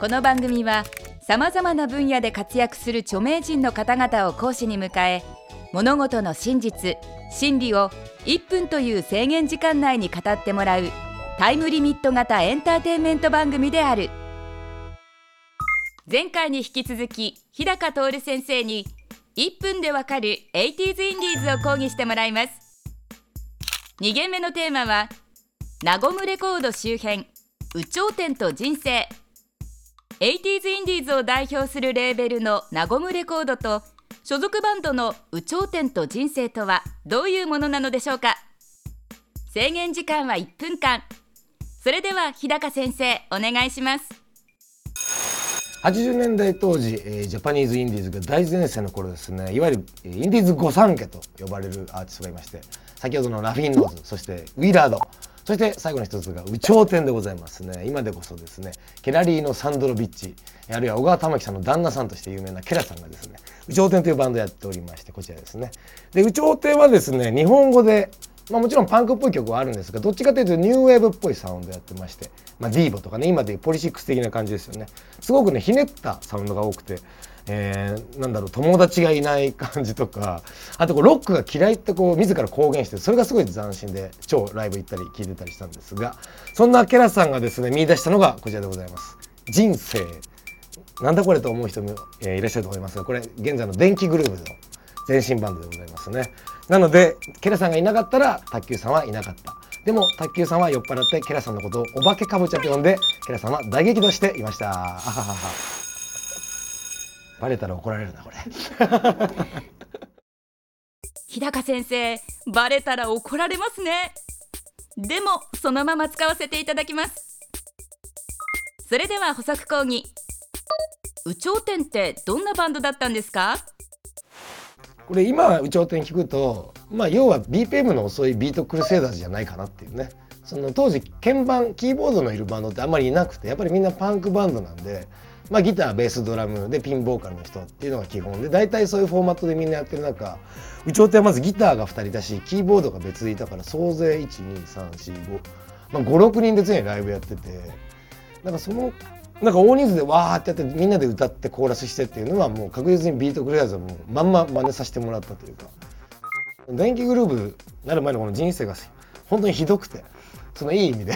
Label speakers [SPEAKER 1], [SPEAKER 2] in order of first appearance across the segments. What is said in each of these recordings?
[SPEAKER 1] この番組はさまざまな分野で活躍する著名人の方々を講師に迎え物事の真実真理を1分という制限時間内に語ってもらうタイムリミット型エンターテインメント番組である。前回に引き続き日高徹先生に1分でわかる 80s インディーズを講義してもらいます。2限目のテーマはナゴムレコード周辺有頂天と人生。80s インディーズを代表するレーベルのナゴムレコードと所属バンドの有頂天と人生とはどういうものなのでしょうか？制限時間は1分間。それでは日高先生お願いします。
[SPEAKER 2] 80年代当時、えージャパニーズインディーズが大前線の頃ですね。いわゆるインディーズ御三家と呼ばれるアーティストがいまして先ほどのラフィンノーズそしてウィラード。そして最後の一つが有頂天でございますね。今でこそですねケラリーのサンドロビッチあるいは緒川たまきさんの旦那さんとして有名なケラさんがですね有頂天というバンドをやっておりましてこちらですね。で有頂天はですね日本語でまあ、もちろんパンクっぽい曲はあるんですがどっちかというとニューウェーブっぽいサウンドやってまして、まあ、ディーボとかね今でいうポリシックス的な感じですよね。すごくねひねったサウンドが多くて、えーなんだろう友達がいない感じとかあとこうロックが嫌いってこう自ら公言してそれがすごい斬新で超ライブ行ったり聴いてたりしたんですがそんなケラさんがですね見出したのがこちらでございます。人生。なんだこれと思う人も、えーいらっしゃると思いますがこれ現在の電気グルーヴの前身バンドでございますね。なのでケラさんがいなかったら卓球さんはいなかった。でも卓球さんは酔っ払ってケラさんのことをお化けかぼちゃと呼んでケラさんは大激怒していました。あははは。バレたら怒られるなこれ。
[SPEAKER 1] 日高先生バレたら怒られますね。でもそのまま使わせていただきます。それでは補足講義。有頂天ってどんなバンドだったんですか？
[SPEAKER 2] これ今有頂天聞くとまあ要は BPM の遅いビートクルセイダーズじゃないかなっていうね。その当時鍵盤キーボードのいるバンドってあんまりいなくてやっぱりみんなパンクバンドなんで、まあ、ギターベースドラムでピンボーカルの人っていうのが基本で大体そういうフォーマットでみんなやってる中有頂天はまずギターが2人だしキーボードが別でいたから総勢12345、まあ、56人で常にライブやっててなんかそのなんか大人数でわーってやってみんなで歌ってコーラスしてっていうのはもう確実にビートクルセイダーズはもうまんま真似させてもらったというか電気グルーヴなる前のこの人生が本当にひどくてそのいい意味で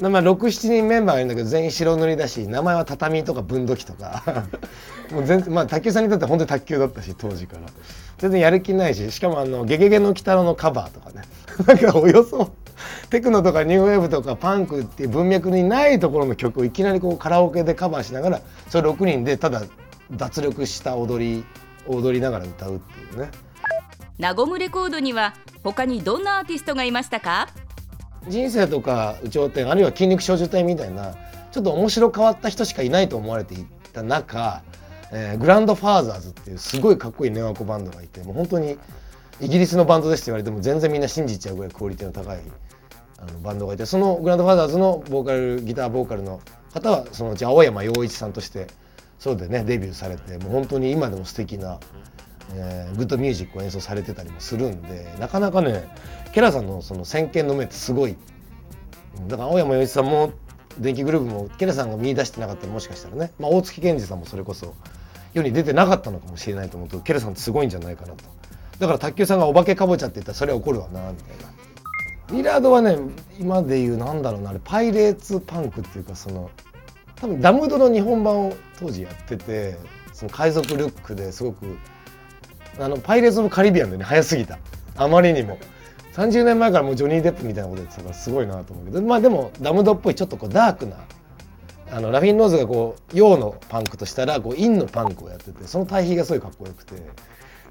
[SPEAKER 2] まあ67人メンバーがいるんだけど全員白塗りだし名前は畳とか分度器とか。もう全然まあ卓球さんにとっては本当に卓球だったし当時から。全然やる気ないししかもあの「ゲゲゲの鬼太郎」のカバーとかね。なんかおよそテクノとかニューウェーブとかパンクっていう文脈にないところの曲をいきなりこうカラオケでカバーしながらそれ6人でただ脱力した踊り踊りながら歌うっていうね。
[SPEAKER 1] ナゴムレコードには他にどんなアーティストがいましたか？
[SPEAKER 2] 人生とか有頂天あるいは筋肉少女隊みたいなちょっと面白変わった人しかいないと思われていた中、えーグランドファーザーズっていうすごいかっこいいネオアコバンドがいてもう本当にイギリスのバンドですって言われても全然みんな信じちゃうぐらいクオリティの高いあのバンドがいてそのグランドファーザーズのボーカルギターボーカルの方はそのうち青山洋一さんとしてそうでねデビューされてもう本当に今でも素敵な、えーグッドミュージックを演奏されてたりもするんでなかなかねケラさんのその先見の目ってすごい。だから青山洋一さんも電気グループもケラさんが見出してなかったらもしかしたらね、まあ、大月健二さんもそれこそ世に出てなかったのかもしれないと思うとケラさんってすごいんじゃないかなと。だから卓球さんがお化けかぼちゃって言ったらそれは怒るわなみたいな。ウィラードはね今で言うなんだろうなあれパイレーツパンクっていうかその多分ダムドの日本版を当時やっててその海賊ルックですごくあのパイレーツ・オブ・カリビアンでね早すぎた。あまりにも。30年前からもうジョニー・デップみたいなことやってたからすごいなと思うけど。まあでもダムドっぽいちょっとこうダークなあのラフィン・ノーズがこう陽のパンクとしたらこう陰のパンクをやっててその対比がすごいかっこよくて。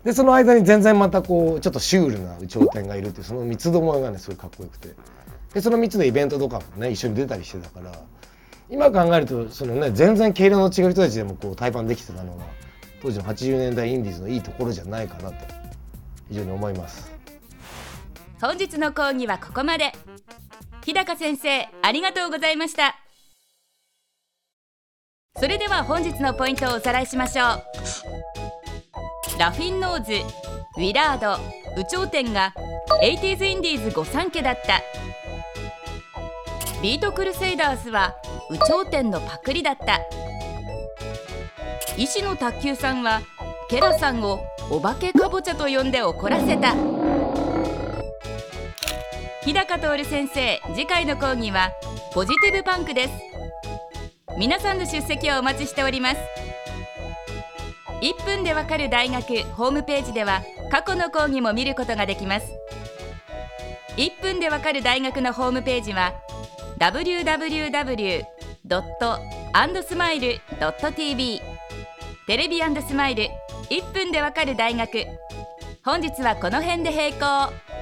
[SPEAKER 2] でその間に全然またこうちょっとシュールな有頂天がいるっていうその三つ巴がねすごいかっこよくて。でその3つでイベントとかもね一緒に出たりしてたから。今考えるとそのね全然毛色の違う人たちでもこう対バンできてたのが当時の80年代インディーズのいいところじゃないかなと非常に思います。
[SPEAKER 1] 本日の講義はここまで。日高先生ありがとうございました。それでは本日のポイントをおさらいしましょう。ラフィンノーズウィラード有頂天が 80s インディーズ御三家だった。ビートクルセイダーズは有頂天のパクリだった。医師の卓球さんはケラさんをお化けかぼちゃと呼んで怒らせた。日高徹先生次回の講義はポジティブパンクです。皆さんの出席をお待ちしております。1分でわかる大学ホームページでは過去の講義も見ることができます。1分でわかる大学のホームページは www.andsmile.tv テレビスマイル。1分でわかる大学。本日はこの辺で閉校。